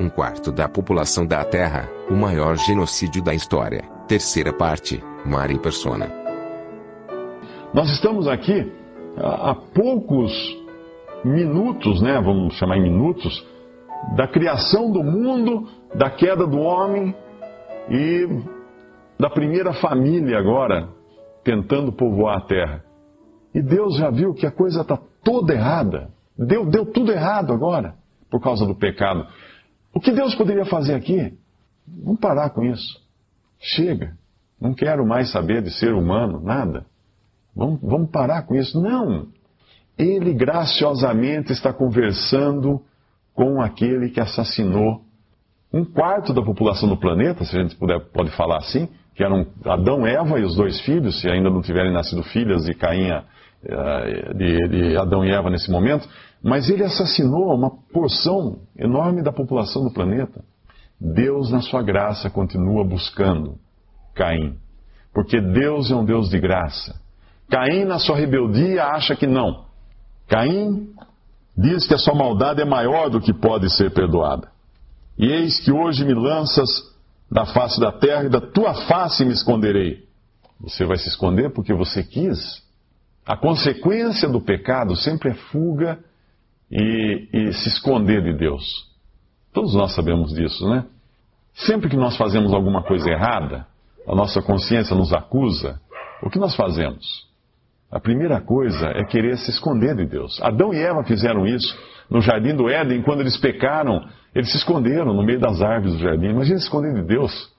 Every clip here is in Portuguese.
Um quarto da população da Terra, o maior genocídio da história. Terceira parte, Mari Persona. Nós estamos aqui há poucos minutos, né, vamos chamar em minutos, da criação do mundo, da queda do homem e da primeira família agora tentando povoar a terra. E Deus já viu que a coisa está toda errada. Deu, deu tudo errado agora, por causa do pecado. O que Deus poderia fazer aqui? Vamos parar com isso. Chega. Não quero mais saber de ser humano, nada. Vamos, vamos parar com isso. Não. Ele graciosamente está conversando com aquele que assassinou um quarto da população do planeta, se a gente puder, pode falar assim, que eram Adão, Eva e os dois filhos, se ainda não tiverem nascido filhas de Caim, de, de Adão e Eva nesse momento, mas ele assassinou uma porção enorme da população do planeta. Deus, na sua graça, continua buscando Caim, porque Deus é um Deus de graça. Caim, na sua rebeldia, acha que não. Caim diz que a sua maldade é maior do que pode ser perdoada. E eis que hoje me lanças da face da terra e da tua face me esconderei. Você vai se esconder porque você quis. A consequência do pecado sempre é fuga e, e se esconder de Deus. Todos nós sabemos disso, né? Sempre que nós fazemos alguma coisa errada, a nossa consciência nos acusa, o que nós fazemos? A primeira coisa é querer se esconder de Deus. Adão e Eva fizeram isso no jardim do Éden, quando eles pecaram, eles se esconderam no meio das árvores do jardim. Imagina se esconder de Deus.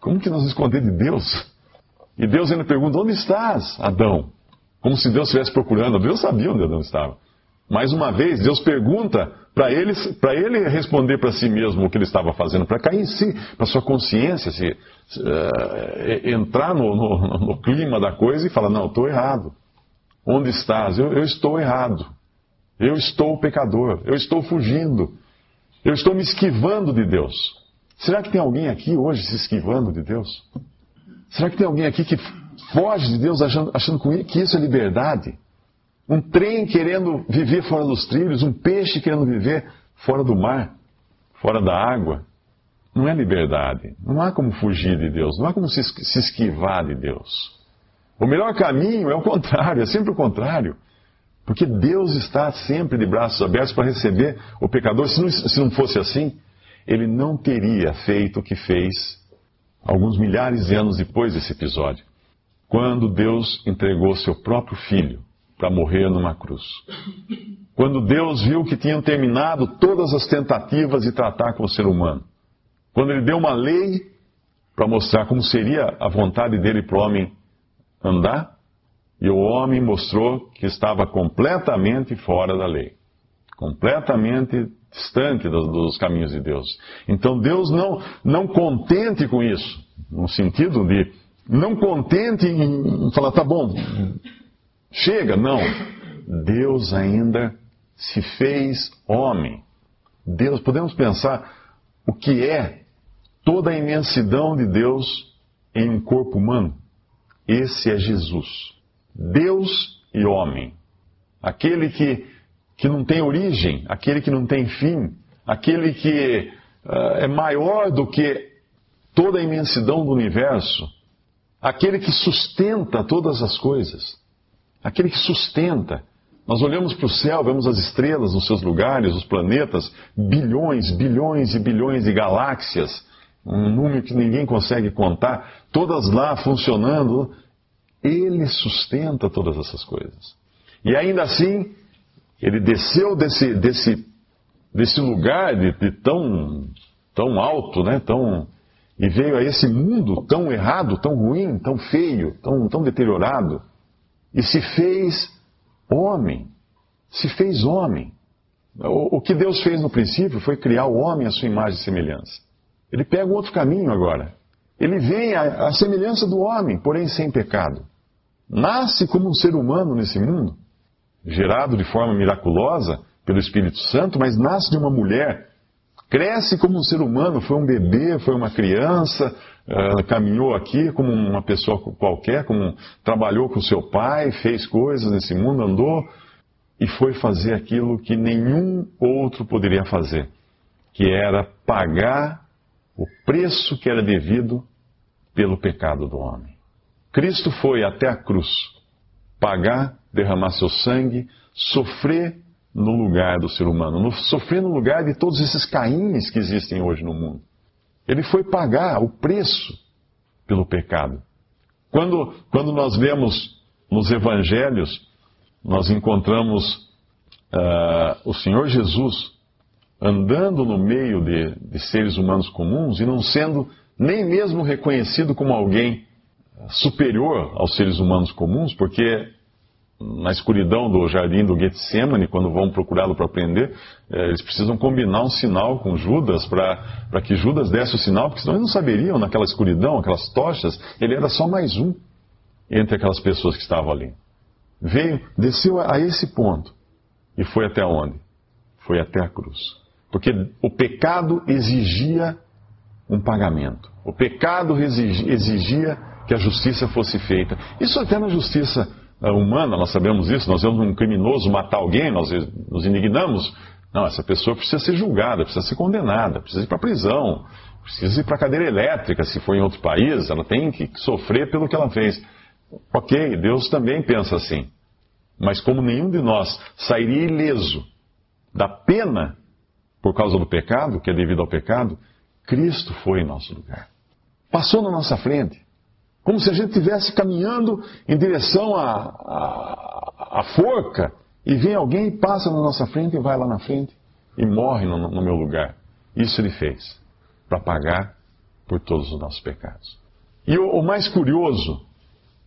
Como que nós esconder de Deus? E Deus ainda pergunta: Onde estás, Adão? Como se Deus estivesse procurando. Deus sabia onde Adão estava. Mais uma vez, Deus pergunta para ele, ele responder para si mesmo o que ele estava fazendo, para cair em si, para sua consciência, se, uh, entrar no, no, no, clima da coisa e falar: Não, estou errado. Onde estás? Eu, eu estou errado. Eu estou pecador. Eu estou fugindo. Eu estou me esquivando de Deus. Será que tem alguém aqui hoje se esquivando de Deus? Será que tem alguém aqui que foge de Deus achando, achando que isso é liberdade? Um trem querendo viver fora dos trilhos, um peixe querendo viver fora do mar, fora da água. Não é liberdade. Não há como fugir de Deus. Não há como se, se esquivar de Deus. O melhor caminho é o contrário, é sempre o contrário. Porque Deus está sempre de braços abertos para receber o pecador. Se não, se não fosse assim, ele não teria feito o que fez alguns milhares de anos depois desse episódio, quando Deus entregou seu próprio filho para morrer numa cruz. Quando Deus viu que tinham terminado todas as tentativas de tratar com o ser humano. Quando ele deu uma lei para mostrar como seria a vontade dele para o homem andar, e o homem mostrou que estava completamente fora da lei, completamente distante dos, dos, caminhos de Deus. Então Deus não, não contente com isso, no sentido de não contente em falar, tá bom, chega, não. Deus ainda se fez homem. Deus, podemos pensar o que é toda a imensidão de Deus em um corpo humano. Esse é Jesus. Deus e homem. Aquele que, que não tem origem, aquele que não tem fim, aquele que uh, é maior do que toda a imensidão do universo, aquele que sustenta todas as coisas, aquele que sustenta. Nós olhamos para o céu, vemos as estrelas nos seus lugares, os planetas, bilhões, bilhões e bilhões de galáxias, um número que ninguém consegue contar, todas lá funcionando, ele sustenta todas essas coisas. E ainda assim, ele desceu desse, desse, desse lugar de, de tão, tão alto, né, tão, e veio a esse mundo tão errado, tão ruim, tão feio, tão, tão deteriorado, e se fez homem. se fez homem. O, que Deus fez no princípio foi criar o homem à sua imagem e semelhança. Ele pega um outro caminho agora. Ele vem à, à semelhança do homem, porém sem pecado. Nasce como um ser humano nesse mundo, gerado de forma miraculosa pelo Espírito Santo, mas nasce de uma mulher. Cresce como um ser humano, foi um bebê, foi uma criança, uh, caminhou aqui como uma pessoa qualquer, como trabalhou com seu pai, fez coisas nesse mundo, andou e foi fazer aquilo que nenhum outro poderia fazer, que era pagar o preço que era devido pelo pecado do homem. Cristo foi até a cruz pagar, derramar seu sangue, sofrer no lugar do ser humano, sofrer no lugar de todos esses caínes que existem hoje no mundo. Ele foi pagar o preço pelo pecado. Quando, quando nós vemos nos evangelhos, nós encontramos uh, o Senhor Jesus andando no meio de, de seres humanos comuns e não sendo nem mesmo reconhecido como alguém superior aos seres humanos comuns, porque na escuridão do jardim do Getsemane, quando vão procurá-lo para prender, eh, eles precisam combinar um sinal com Judas para que Judas desse o sinal, porque senão eles não saberiam naquela escuridão, aquelas tochas, ele era só mais um entre aquelas pessoas que estavam ali. Veio, desceu a esse ponto e foi até onde? Foi até a cruz. Porque o pecado exigia um pagamento. O pecado exigia que a justiça fosse feita. Isso até na justiça humana, nós sabemos isso. Nós vemos um criminoso matar alguém, nós nos indignamos. Não, essa pessoa precisa ser julgada, precisa ser condenada, precisa ir para a prisão, precisa ir para a cadeira elétrica, se for em outro país, ela tem que sofrer pelo que ela fez. Ok, Deus também pensa assim. Mas como nenhum de nós sairia ileso da pena por causa do pecado, que é devido ao pecado, Cristo foi em nosso lugar. Passou na nossa frente. Como se a gente estivesse caminhando em direção à, à, à, forca e vem alguém e passa na nossa frente e vai lá na frente e morre no, no meu lugar. Isso ele fez para pagar por todos os nossos pecados. E o, o mais curioso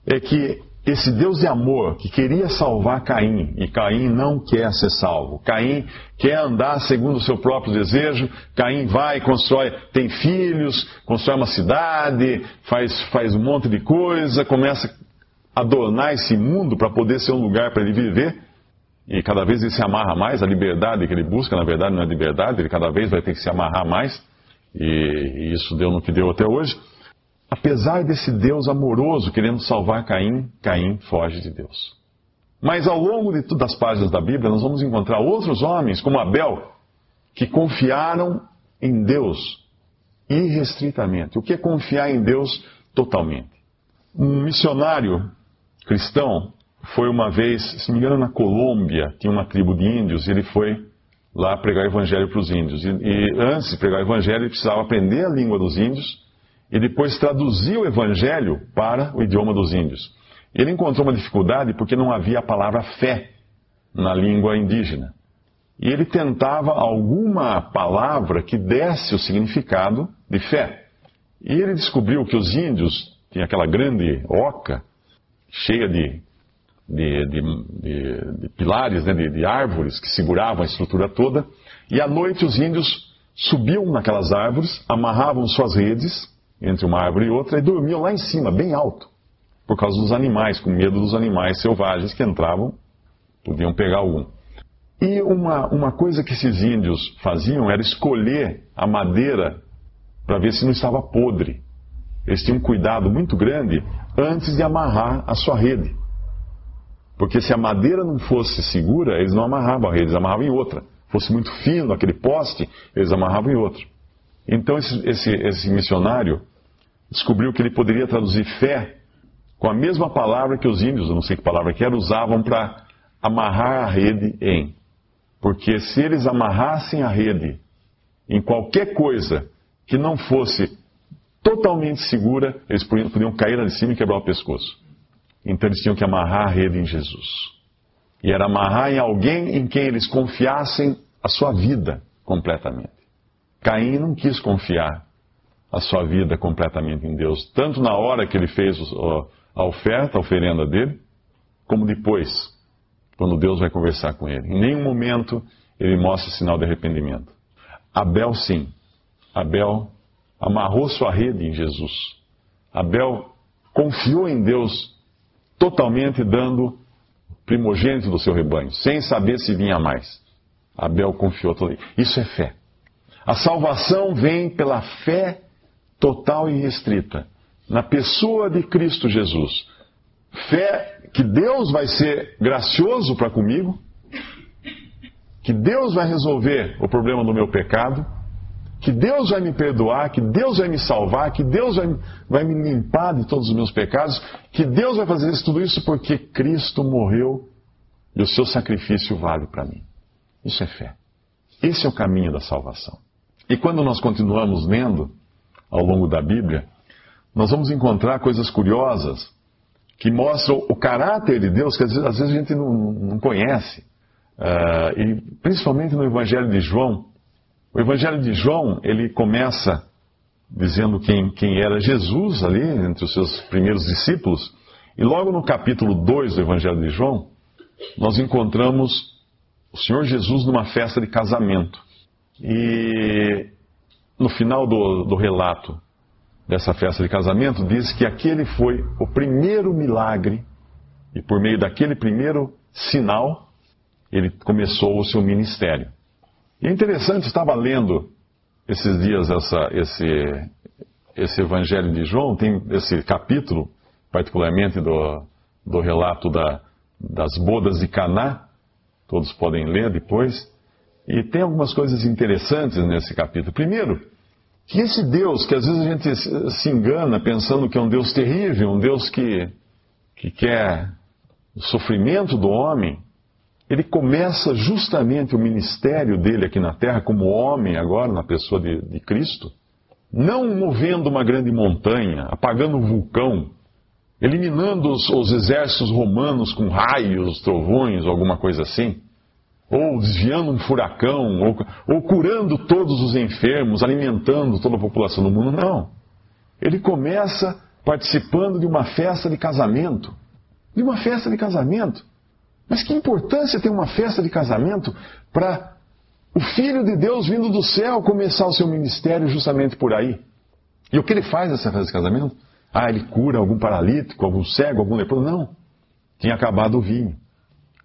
é que esse Deus de amor que queria salvar Caim, e Caim não quer ser salvo. Caim quer andar segundo o seu próprio desejo. Caim vai, constrói, tem filhos, constrói uma cidade, faz, faz um monte de coisa, começa a adornar esse mundo para poder ser um lugar para ele viver. E cada vez ele se amarra mais, a liberdade que ele busca, na verdade, não é liberdade, ele cada vez vai ter que se amarrar mais. E, e isso deu no que deu até hoje. Apesar desse Deus amoroso querendo salvar Caim, Caim foge de Deus. Mas ao longo de todas as páginas da Bíblia, nós vamos encontrar outros homens, como Abel, que confiaram em Deus irrestritamente. O que é confiar em Deus totalmente? Um missionário cristão foi uma vez, se me engano, na Colômbia, tinha uma tribo de índios, e ele foi lá pregar o evangelho para os índios. E, e antes de pregar o evangelho, ele precisava aprender a língua dos índios e depois traduziu o evangelho para o idioma dos índios. Ele encontrou uma dificuldade porque não havia a palavra fé na língua indígena. E ele tentava alguma palavra que desse o significado de fé. E ele descobriu que os índios tinham aquela grande oca cheia de, de, de, de pilares, né, de árvores que seguravam a estrutura toda. E à noite os índios subiam naquelas árvores, amarravam suas redes entre uma árvore e outra e dormiam lá em cima, bem alto, por causa dos animais, com medo dos animais selvagens que entravam, podiam pegar algum. E uma, uma coisa que esses índios faziam era escolher a madeira para ver se não estava podre. Eles tinham um cuidado muito grande antes de amarrar a sua rede. Porque se a madeira não fosse segura, eles não amarravam a rede, eles amarravam em outra. Fosse muito fino aquele poste, eles amarravam em outro. Então esse, esse, esse missionário descobriu que ele poderia traduzir fé com a mesma palavra que os índios, eu não sei que palavra que era, usavam para amarrar a rede em. Porque se eles amarrassem a rede em qualquer coisa que não fosse totalmente segura, eles podiam, cair lá de cima e quebrar o pescoço. Então eles tinham que amarrar a rede em Jesus. E era amarrar em alguém em quem eles confiassem a sua vida completamente. Caim não quis confiar a sua vida completamente em Deus, tanto na hora que ele fez a oferta, a oferenda dele, como depois quando Deus vai conversar com ele. Em nenhum momento ele mostra sinal de arrependimento. Abel, sim. Abel amarrou sua rede em Jesus. Abel confiou em Deus totalmente, dando primogênito do seu rebanho, sem saber se vinha mais. Abel confiou. Isso é fé. A salvação vem pela fé total e restrita na pessoa de Cristo Jesus. Fé que Deus vai ser gracioso para comigo, que Deus vai resolver o problema do meu pecado, que Deus vai me perdoar, que Deus vai me salvar, que Deus vai, vai me limpar de todos os meus pecados, que Deus vai fazer isso, tudo isso porque Cristo morreu e o seu sacrifício vale para mim. Isso é fé. Esse é o caminho da salvação. E quando nós continuamos lendo ao longo da Bíblia, nós vamos encontrar coisas curiosas que mostram o caráter de Deus que às vezes, às vezes a gente não, não conhece. Uh, e principalmente no Evangelho de João. O Evangelho de João, ele começa dizendo quem, quem era Jesus ali, entre os seus primeiros discípulos. E logo no capítulo 2 do Evangelho de João, nós encontramos o Senhor Jesus numa festa de casamento. E no final do, do relato dessa festa de casamento, diz que aquele foi o primeiro milagre, e por meio daquele primeiro sinal, ele começou o seu ministério. E é interessante, estava lendo esses dias essa, esse, esse Evangelho de João, tem esse capítulo, particularmente do, do relato da, das bodas de Caná, todos podem ler depois, e tem algumas coisas interessantes nesse capítulo. Primeiro, que esse Deus, que às vezes a gente se engana pensando que é um Deus terrível, um Deus que, que quer o sofrimento do homem, ele começa justamente o ministério dele aqui na terra, como homem agora, na pessoa de, de Cristo, não movendo uma grande montanha, apagando um vulcão, eliminando os, os exércitos romanos com raios, trovões, alguma coisa assim ou desviando um furacão, ou, ou curando todos os enfermos, alimentando toda a população do mundo. Não. Ele começa participando de uma festa de casamento. De uma festa de casamento. Mas que importância tem uma festa de casamento para o Filho de Deus vindo do céu começar o seu ministério justamente por aí? E o que ele faz nessa festa de casamento? Ah, ele cura algum paralítico, algum cego, algum leproso? Não. Tinha acabado o vinho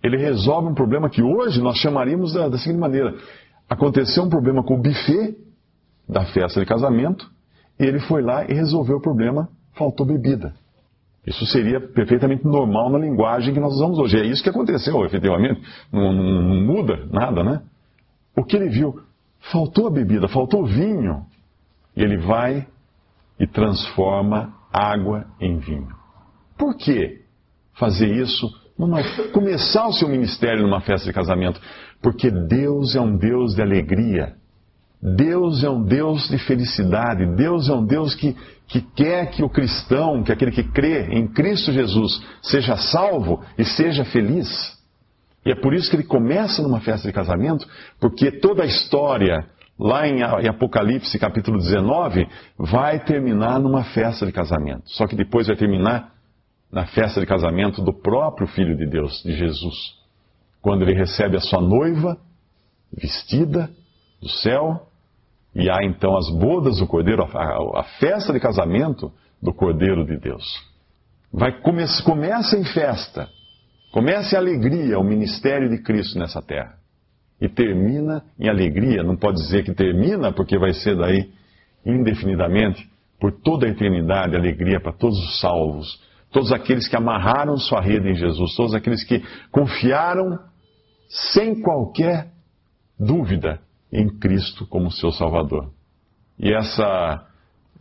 ele resolve um problema que hoje nós chamaríamos da, da seguinte maneira: aconteceu um problema com o buffet da festa de casamento, e ele foi lá e resolveu o problema, faltou bebida. Isso seria perfeitamente normal na linguagem que nós usamos hoje. É isso que aconteceu, efetivamente. Não, não, não muda nada, né? O que ele viu? Faltou a bebida, faltou vinho. E ele vai e transforma água em vinho. Por que fazer isso numa, começar o seu ministério numa festa de casamento, porque Deus é um Deus de alegria. Deus é um Deus de felicidade. Deus é um Deus que, que quer que o cristão, que aquele que crê em Cristo Jesus, seja salvo e seja feliz. E é por isso que ele começa numa festa de casamento, porque toda a história, lá em Apocalipse capítulo 19, vai terminar numa festa de casamento. Só que depois vai terminar na festa de casamento do próprio Filho de Deus, de Jesus, quando ele recebe a sua noiva vestida do céu, e há então as bodas do Cordeiro, a, festa de casamento do Cordeiro de Deus. Vai, come, começa em festa, começa em alegria o ministério de Cristo nessa terra. E termina em alegria, não pode dizer que termina, porque vai ser daí indefinidamente, por toda a eternidade, alegria para todos os salvos todos aqueles que amarraram sua rede em Jesus, todos aqueles que confiaram sem qualquer dúvida em Cristo como seu Salvador. E essa,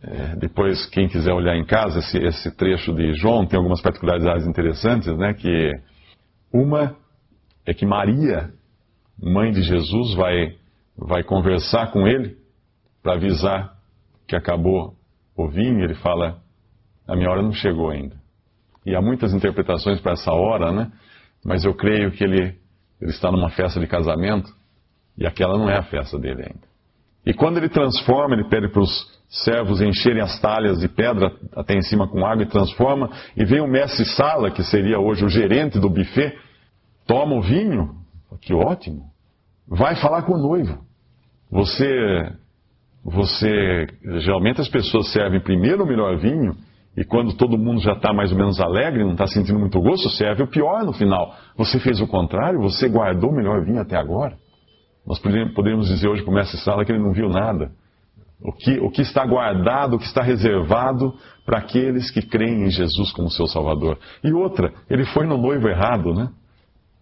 é, depois, quem quiser olhar em casa, esse, esse, trecho de João tem algumas particularidades interessantes, né? Que uma é que Maria, mãe de Jesus, vai, vai conversar com ele para avisar que acabou o vinho. Ele fala: A minha hora não chegou ainda. E há muitas interpretações para essa hora, né? Mas eu creio que ele, ele está numa festa de casamento e aquela não é a festa dele ainda. E quando ele transforma, ele pede para os servos encherem as talhas de pedra até em cima com água e transforma, e vem o mestre Sala, que seria hoje o gerente do buffet, toma o vinho, que ótimo, vai falar com o noivo. Você, você, geralmente as pessoas servem primeiro o melhor vinho e quando todo mundo já está mais ou menos alegre, não está sentindo muito gosto, serve o pior no final. Você fez o contrário, você guardou o melhor vinho até agora. Nós poderíamos dizer hoje para o mestre Sala que ele não viu nada. O que, o que está guardado, o que está reservado para aqueles que creem em Jesus como seu Salvador. E outra, ele foi no noivo errado, né?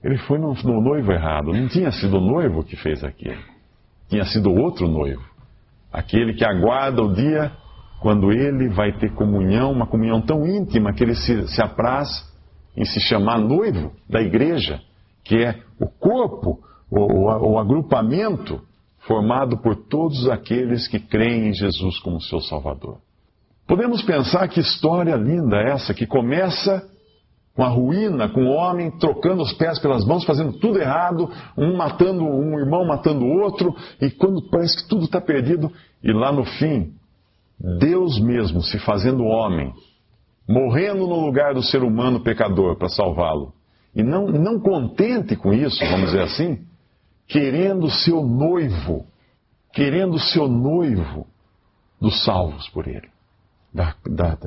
Ele foi no, no noivo errado. Não tinha sido o noivo que fez aquilo. Tinha sido outro noivo. Aquele que aguarda o dia quando ele vai ter comunhão, uma comunhão tão íntima que ele se, se apraz em se chamar noivo da igreja, que é o corpo, o, o, agrupamento formado por todos aqueles que creem em Jesus como seu Salvador. Podemos pensar que história linda essa, que começa com a ruína, com o homem trocando os pés pelas mãos, fazendo tudo errado, um matando um irmão, matando o outro, e quando parece que tudo está perdido, e lá no fim, Deus mesmo se fazendo homem, morrendo no lugar do ser humano pecador para salvá-lo. E não, não contente com isso, vamos dizer assim, querendo ser o noivo, querendo ser o noivo dos salvos por ele, da, da,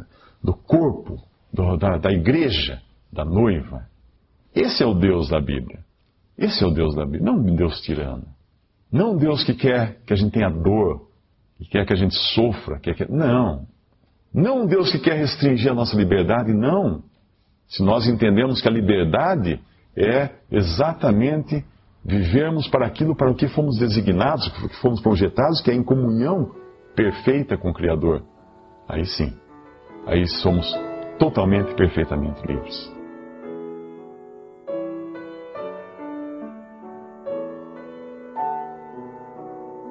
do corpo, do, da, da igreja, da noiva. Esse é o Deus da Bíblia. Esse é o Deus da Bíblia, não um Deus tirano. Não um Deus que quer que a gente tenha dor, que quer que a gente sofra. Quer que... Não. Não um Deus que quer restringir a nossa liberdade, não. Se nós entendemos que a liberdade é exatamente vivermos para aquilo para o que fomos designados, para o que fomos projetados, que é em comunhão perfeita com o Criador, aí sim, aí somos totalmente, perfeitamente livres.